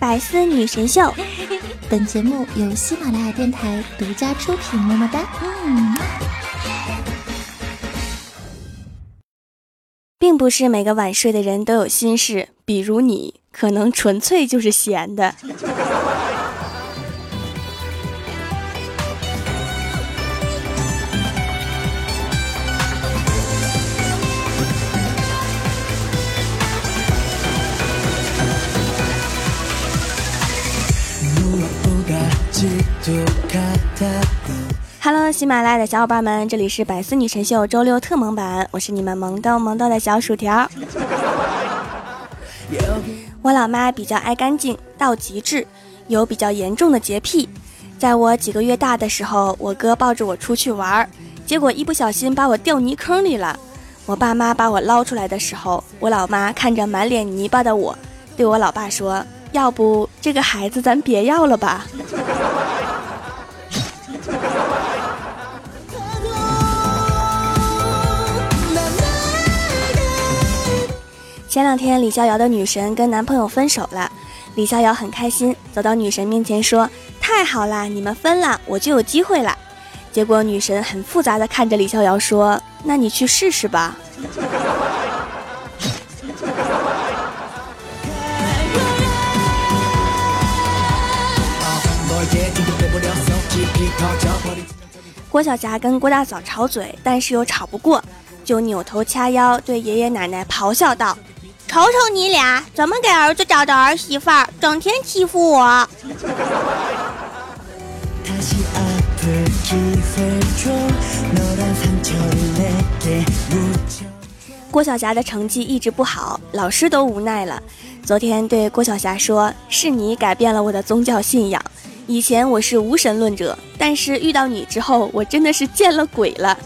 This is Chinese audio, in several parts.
百思女神秀，本节目由喜马拉雅电台独家出品。么么哒。嗯，并不是每个晚睡的人都有心事，比如你，可能纯粹就是闲的。Hello，喜马拉雅的小伙伴们，这里是百思女神秀周六特萌版，我是你们萌逗萌逗的小薯条。我老妈比较爱干净到极致，有比较严重的洁癖。在我几个月大的时候，我哥抱着我出去玩，结果一不小心把我掉泥坑里了。我爸妈把我捞出来的时候，我老妈看着满脸泥巴的我，对我老爸说：“要不这个孩子咱别要了吧。”前两天，李逍遥的女神跟男朋友分手了，李逍遥很开心，走到女神面前说：“太好啦，你们分了，我就有机会了。”结果女神很复杂的看着李逍遥说：“那你去试试吧。”郭晓霞跟郭大嫂吵嘴，但是又吵不过，就扭头掐腰对爷爷奶奶咆哮道。瞅瞅你俩怎么给儿子找的儿媳妇儿，整天欺负我。郭晓霞的成绩一直不好，老师都无奈了。昨天对郭晓霞说：“是你改变了我的宗教信仰。以前我是无神论者，但是遇到你之后，我真的是见了鬼了。”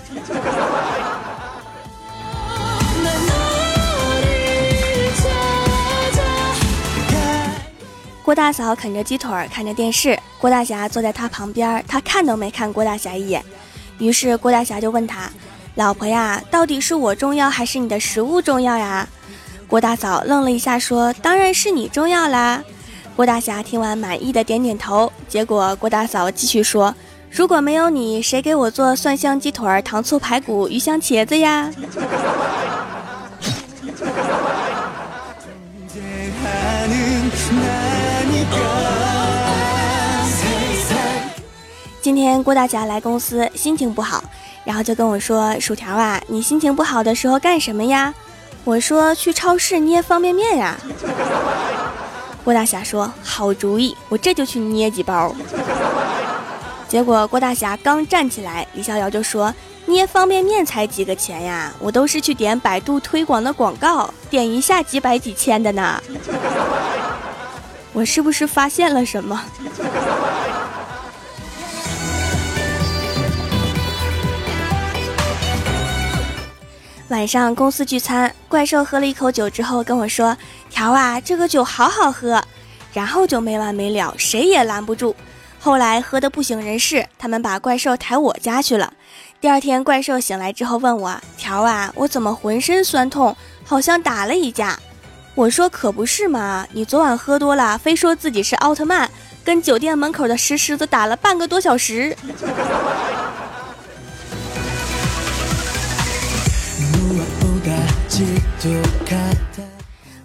郭大嫂啃着鸡腿儿，看着电视。郭大侠坐在她旁边，她看都没看郭大侠一眼。于是郭大侠就问他：“老婆呀，到底是我重要还是你的食物重要呀？”郭大嫂愣了一下，说：“当然是你重要啦。”郭大侠听完满意的点点头。结果郭大嫂继续说：“如果没有你，谁给我做蒜香鸡腿儿、糖醋排骨、鱼香茄子呀？”今天郭大侠来公司，心情不好，然后就跟我说：“薯条啊，你心情不好的时候干什么呀？”我说：“去超市捏方便面呀。”郭大侠说：“好主意，我这就去捏几包。”结果郭大侠刚站起来，李逍遥就说：“捏方便面才几个钱呀？我都是去点百度推广的广告，点一下几百几千的呢。”我是不是发现了什么？晚上公司聚餐，怪兽喝了一口酒之后跟我说：“条啊，这个酒好好喝。”然后就没完没了，谁也拦不住。后来喝得不省人事，他们把怪兽抬我家去了。第二天，怪兽醒来之后问我：“条啊，我怎么浑身酸痛，好像打了一架？”我说：“可不是嘛，你昨晚喝多了，非说自己是奥特曼，跟酒店门口的石狮子打了半个多小时。”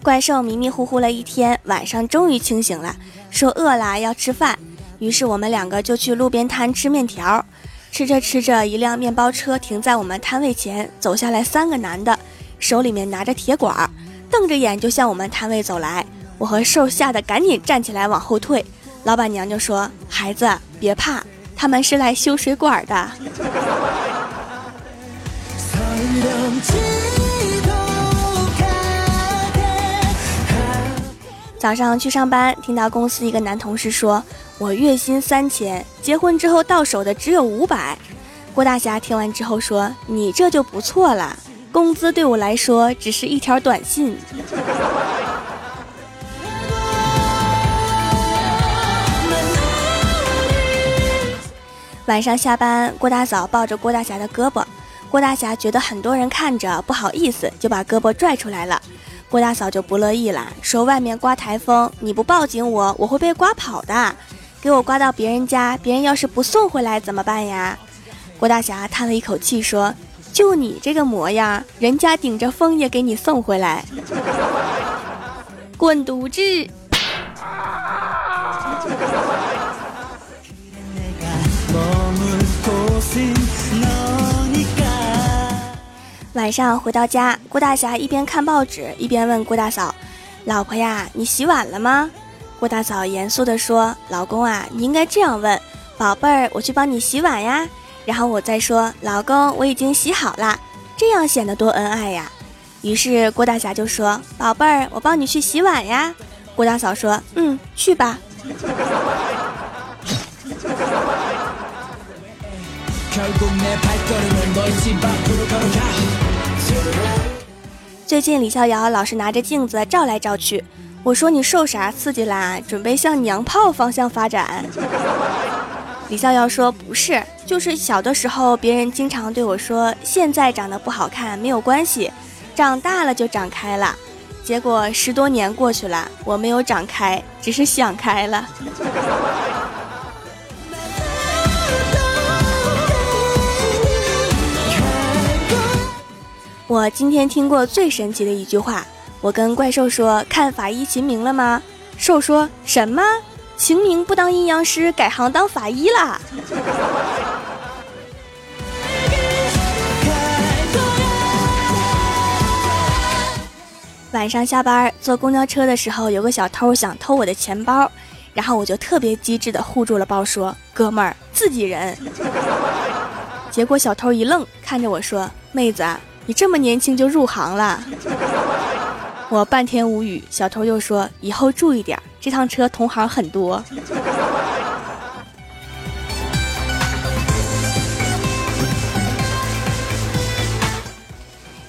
怪兽迷迷糊糊了一天，晚上终于清醒了，说饿了要吃饭。于是我们两个就去路边摊吃面条。吃着吃着，一辆面包车停在我们摊位前，走下来三个男的，手里面拿着铁管，瞪着眼就向我们摊位走来。我和兽吓得赶紧站起来往后退。老板娘就说：“孩子别怕，他们是来修水管的。”早上去上班，听到公司一个男同事说：“我月薪三千，结婚之后到手的只有五百。”郭大侠听完之后说：“你这就不错了，工资对我来说只是一条短信。”晚上下班，郭大嫂抱着郭大侠的胳膊，郭大侠觉得很多人看着不好意思，就把胳膊拽出来了。郭大嫂就不乐意了，说外面刮台风，你不报警我，我会被刮跑的。给我刮到别人家，别人要是不送回来怎么办呀？郭大侠叹了一口气说：“就你这个模样，人家顶着风也给你送回来。”滚犊子！晚上回到家，郭大侠一边看报纸一边问郭大嫂：“老婆呀，你洗碗了吗？”郭大嫂严肃地说：“老公啊，你应该这样问，宝贝儿，我去帮你洗碗呀。然后我再说，老公，我已经洗好了，这样显得多恩爱呀。”于是郭大侠就说：“宝贝儿，我帮你去洗碗呀。”郭大嫂说：“嗯，去吧。”最近李逍遥老是拿着镜子照来照去。我说你受啥刺激啦？准备向娘炮方向发展？李逍遥说不是，就是小的时候别人经常对我说，现在长得不好看没有关系，长大了就长开了。结果十多年过去了，我没有长开，只是想开了。我今天听过最神奇的一句话。我跟怪兽说：“看法医秦明了吗？”兽说什么？秦明不当阴阳师，改行当法医啦。晚上下班坐公交车的时候，有个小偷想偷我的钱包，然后我就特别机智的护住了包，说：“哥们儿，自己人。”结果小偷一愣，看着我说：“妹子，你这么年轻就入行了？” 我半天无语，小偷又说：“以后注意点，这趟车同行很多。”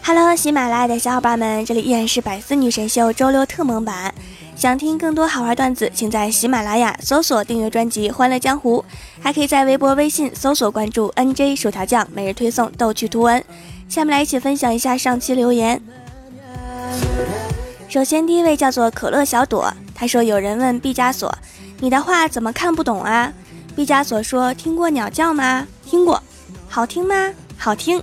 Hello，喜马拉雅的小伙伴们，这里依然是百思女神秀周六特蒙版。想听更多好玩段子，请在喜马拉雅搜索订阅专辑《欢乐江湖》，还可以在微博、微信搜索关注 NJ 薯条酱，每日推送逗趣图文。下面来一起分享一下上期留言。首先，第一位叫做可乐小朵，他说：“有人问毕加索，你的画怎么看不懂啊？”毕加索说：“听过鸟叫吗？听过，好听吗？好听，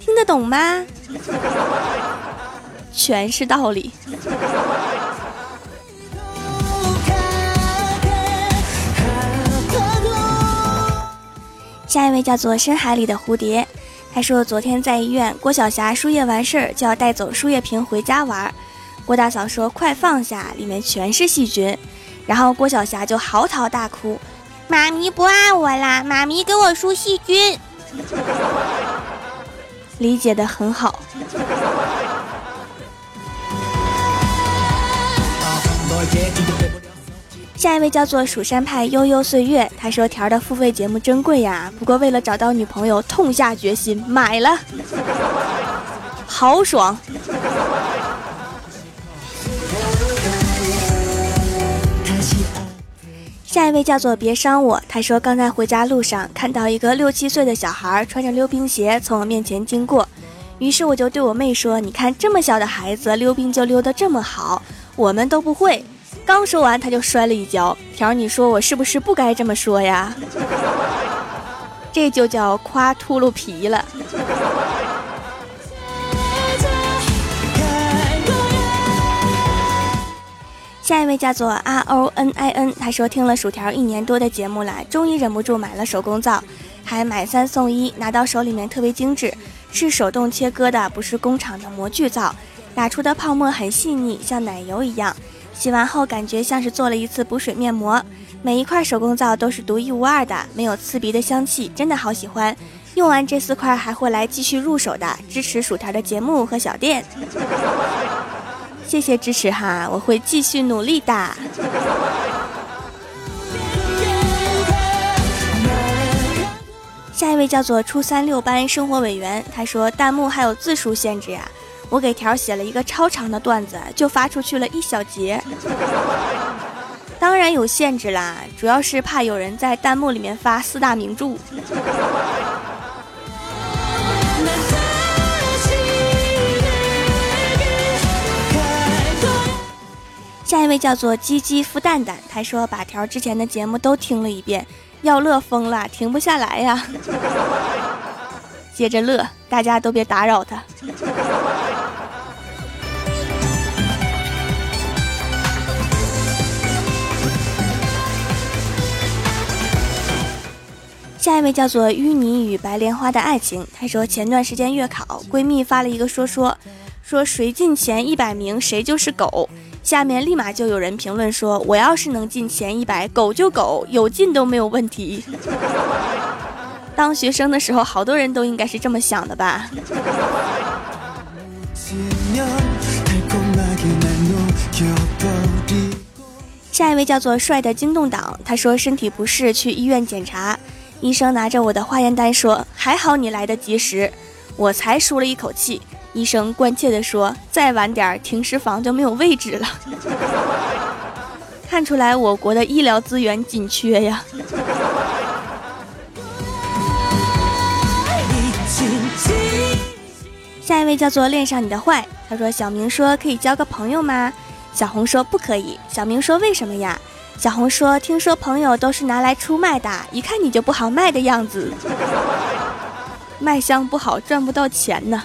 听得懂吗？全是道理。”下一位叫做深海里的蝴蝶，他说：“昨天在医院，郭晓霞输液完事儿就要带走输液瓶回家玩。”郭大嫂说：“快放下，里面全是细菌。”然后郭晓霞就嚎啕大哭：“妈咪不爱我啦！妈咪给我输细菌。”理解的很好。下一位叫做蜀山派悠悠岁月，他说：“条的付费节目真贵呀，不过为了找到女朋友，痛下决心买了，豪爽。”下一位叫做别伤我，他说刚在回家路上看到一个六七岁的小孩穿着溜冰鞋从我面前经过，于是我就对我妹说：“你看这么小的孩子溜冰就溜得这么好，我们都不会。”刚说完他就摔了一跤。条，你说我是不是不该这么说呀？这就叫夸秃噜皮了。下一位叫做 R O N I N，他说听了薯条一年多的节目了，终于忍不住买了手工皂，还买三送一，拿到手里面特别精致，是手动切割的，不是工厂的模具皂，打出的泡沫很细腻，像奶油一样，洗完后感觉像是做了一次补水面膜，每一块手工皂都是独一无二的，没有刺鼻的香气，真的好喜欢，用完这四块还会来继续入手的，支持薯条的节目和小店。谢谢支持哈，我会继续努力的。下一位叫做初三六班生活委员，他说弹幕还有字数限制呀，我给条写了一个超长的段子，就发出去了一小节。当然有限制啦，主要是怕有人在弹幕里面发四大名著。下一位叫做鸡鸡孵蛋蛋，他说把条之前的节目都听了一遍，要乐疯了，停不下来呀。接着乐，大家都别打扰他。下一位叫做淤泥与白莲花的爱情，她说前段时间月考，闺蜜发了一个说说，说谁进前一百名谁就是狗。下面立马就有人评论说，我要是能进前一百，狗就狗，有进都没有问题。当学生的时候，好多人都应该是这么想的吧。下一位叫做帅的惊动党，他说身体不适去医院检查。医生拿着我的化验单说：“还好你来得及时。”我才舒了一口气。医生关切地说：“再晚点，停尸房就没有位置了。”看出来我国的医疗资源紧缺呀。下一位叫做恋上你的坏，他说：“小明说可以交个朋友吗？”小红说：“不可以。”小明说：“为什么呀？”小红说：“听说朋友都是拿来出卖的，一看你就不好卖的样子，卖相不好赚不到钱呢。”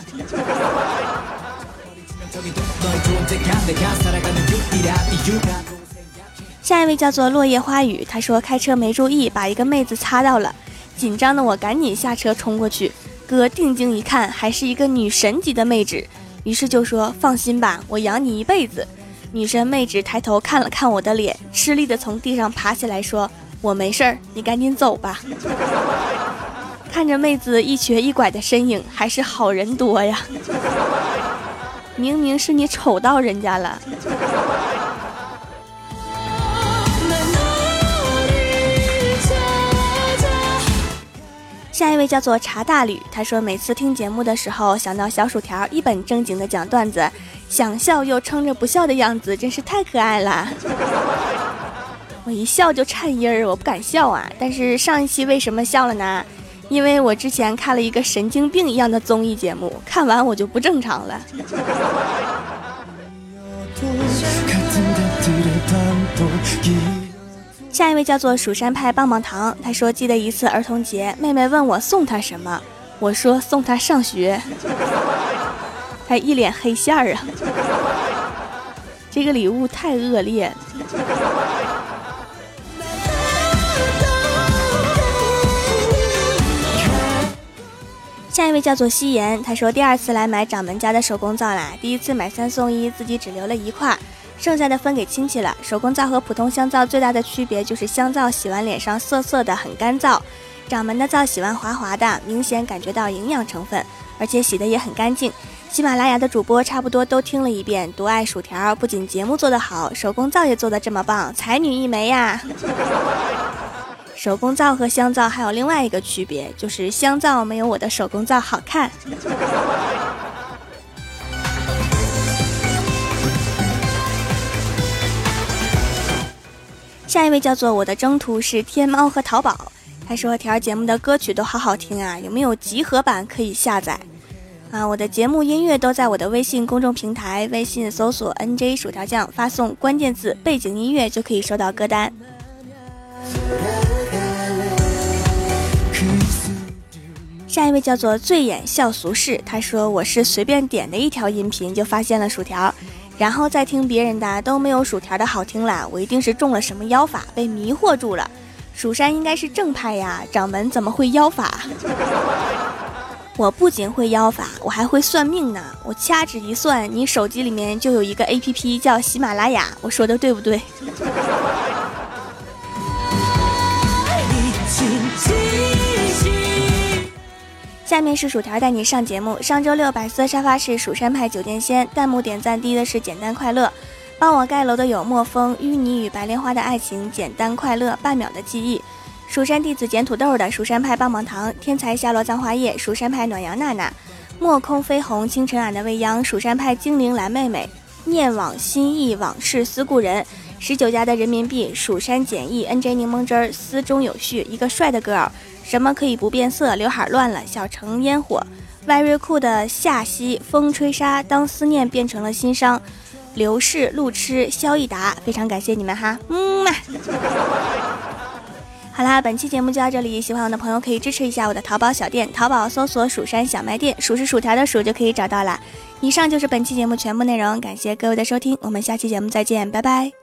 下一位叫做落叶花语，他说开车没注意，把一个妹子擦到了，紧张的我赶紧下车冲过去，哥定睛一看，还是一个女神级的妹子，于是就说：“放心吧，我养你一辈子。”女神妹子抬头看了看我的脸，吃力的从地上爬起来，说：“我没事儿，你赶紧走吧。”看着妹子一瘸一拐的身影，还是好人多呀。明明是你丑到人家了。下一位叫做茶大吕，他说每次听节目的时候，想到小薯条一本正经的讲段子。想笑又撑着不笑的样子，真是太可爱了。我一笑就颤音儿，我不敢笑啊。但是上一期为什么笑了呢？因为我之前看了一个神经病一样的综艺节目，看完我就不正常了。下一位叫做蜀山派棒棒糖，他说记得一次儿童节，妹妹问我送她什么，我说送她上学。他一脸黑线儿啊！这个礼物太恶劣。下一位叫做夕颜，他说第二次来买掌门家的手工皂啦，第一次买三送一，自己只留了一块，剩下的分给亲戚了。手工皂和普通香皂最大的区别就是香皂洗完脸上涩涩的很干燥，掌门的皂洗完滑滑的，明显感觉到营养成分，而且洗的也很干净。喜马拉雅的主播差不多都听了一遍，独爱薯条不仅节目做得好，手工皂也做得这么棒，才女一枚呀！手工皂和香皂还有另外一个区别，就是香皂没有我的手工皂好看。下一位叫做我的征途是天猫和淘宝，他说条节目的歌曲都好好听啊，有没有集合版可以下载？啊，我的节目音乐都在我的微信公众平台，微信搜索 “nj 薯条酱”，发送关键字“背景音乐”就可以收到歌单。下一位叫做“醉眼笑俗世”，他说我是随便点的一条音频就发现了薯条，然后再听别人的都没有薯条的好听了，我一定是中了什么妖法被迷惑住了。蜀山应该是正派呀，掌门怎么会妖法？我不仅会妖法，我还会算命呢。我掐指一算，你手机里面就有一个 A P P 叫喜马拉雅。我说的对不对？下面是薯条带你上节目。上周六百色沙发是蜀山派酒店仙，弹幕点赞低的是简单快乐。帮我盖楼的有墨风、淤泥与白莲花的爱情、简单快乐、半秒的记忆。蜀山弟子捡土豆的蜀山派棒棒糖，天才下落葬花叶，蜀山派暖阳娜娜，墨空飞鸿，清晨俺的未央，蜀山派精灵蓝妹妹，念往心意，往事思故人，十九家的人民币，蜀山简易，NJ 柠檬汁儿，思中有序，一个帅的 girl，什么可以不变色？刘海乱了，小城烟火，very cool 的夏曦，风吹沙，当思念变成了心伤。刘氏、路痴、肖一达，非常感谢你们哈，嗯嘛。好啦，本期节目就到这里，喜欢我的朋友可以支持一下我的淘宝小店，淘宝搜索“蜀山小卖店”，数是薯条的数就可以找到了。以上就是本期节目全部内容，感谢各位的收听，我们下期节目再见，拜拜。